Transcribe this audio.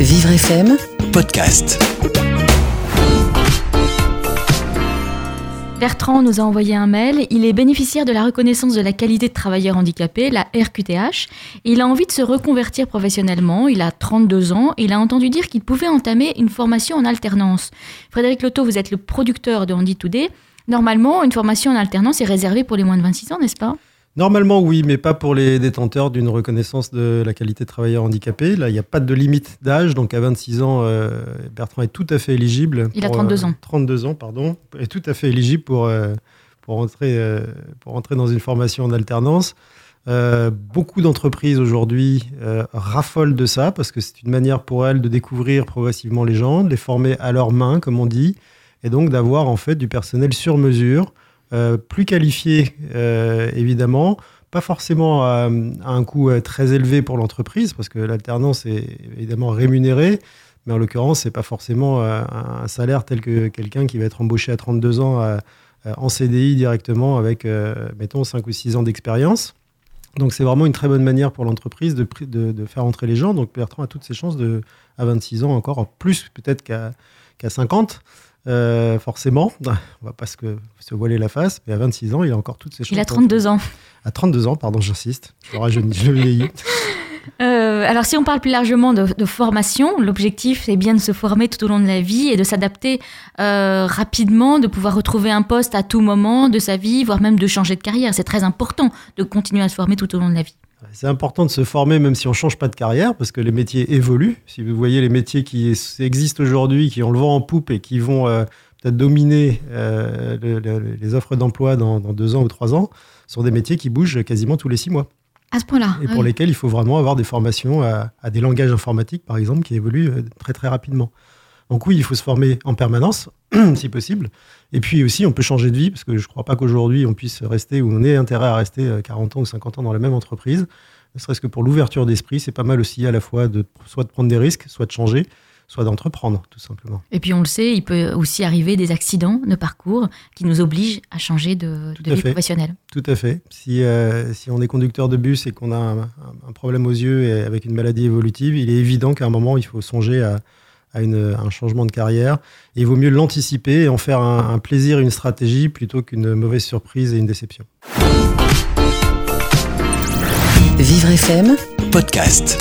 Vivre FM podcast. Bertrand nous a envoyé un mail. Il est bénéficiaire de la reconnaissance de la qualité de travailleur handicapé, la RQTH. Il a envie de se reconvertir professionnellement. Il a 32 ans. Il a entendu dire qu'il pouvait entamer une formation en alternance. Frédéric Loto, vous êtes le producteur de Handy Today. Normalement, une formation en alternance est réservée pour les moins de 26 ans, n'est-ce pas? Normalement, oui, mais pas pour les détenteurs d'une reconnaissance de la qualité de travailleur handicapé. Là, il n'y a pas de limite d'âge, donc à 26 ans, euh, Bertrand est tout à fait éligible. Il a 32 ans. 32 ans, pardon, est tout à fait éligible pour, euh, pour, entrer, euh, pour entrer dans une formation en alternance. beaucoup d'entreprises aujourd'hui raffolent de ça parce que c'est une manière pour elles de découvrir progressivement les gens, de les former à leurs mains, comme on dit, et donc d'avoir en fait du personnel sur mesure euh, plus qualifié, euh, évidemment, pas forcément à, un coût euh, très élevé pour l'entreprise, parce que l'alternance est évidemment rémunérée, mais en l'occurrence, c'est pas forcément un salaire tel que quelqu'un qui va être embauché à 32 ans en CDI directement avec, mettons, 5 ou 6 ans d'expérience. Donc c'est vraiment une très bonne manière pour l'entreprise de, faire entrer les gens. Donc Bertrand a toutes ses chances de, à 26 ans encore, plus peut-être qu'à qu'à 50, euh, forcément, on va pas se, se, voiler la face, mais à 26 ans, il a encore toutes ses chances. Il a 32 ans. À 32 ans, pardon, j'insiste. Je rajeuni, je vieillis. Euh, alors, si on parle plus largement de, formation, l'objectif est bien de se former tout au long de la vie et de s'adapter euh, rapidement, de pouvoir retrouver un poste à tout moment de sa vie, voire même de changer de carrière. C'est très important de continuer à se former tout au long de la vie. C'est important de se former même si on ne change pas de carrière, parce que les métiers évoluent. Si vous voyez les métiers qui existent aujourd'hui, qui ont le vent en poupe et qui vont euh, peut-être dominer euh, les offres d'emploi dans, deux ans ou trois ans, sont des métiers qui bougent quasiment tous les six mois. À ce point-là. Et pour lesquels il faut vraiment avoir des formations à, à, des langages informatiques, par exemple, qui évoluent euh, très très rapidement. Donc oui, il faut se former en permanence, si possible. Et puis aussi, on peut changer de vie, parce que je ne crois pas qu'aujourd'hui, on puisse rester, ou on ait intérêt à rester 40 euh, ans ou 50 ans dans la même entreprise. Ne serait-ce que pour l'ouverture d'esprit, c'est pas mal aussi à la fois de soit de prendre des risques, soit de changer, soit d'entreprendre, tout simplement. Et puis on le sait, il peut aussi arriver des accidents de parcours qui nous obligent à changer de, vie professionnelle. Tout à fait. Si, euh, si on est conducteur de bus et qu'on a un, un, problème aux yeux et avec une maladie évolutive, il est évident qu'à un moment, il faut songer à, à, un changement de carrière. il vaut mieux l'anticiper et en faire un, un plaisir, une stratégie, plutôt qu'une mauvaise surprise et une déception. Vivre FM podcast.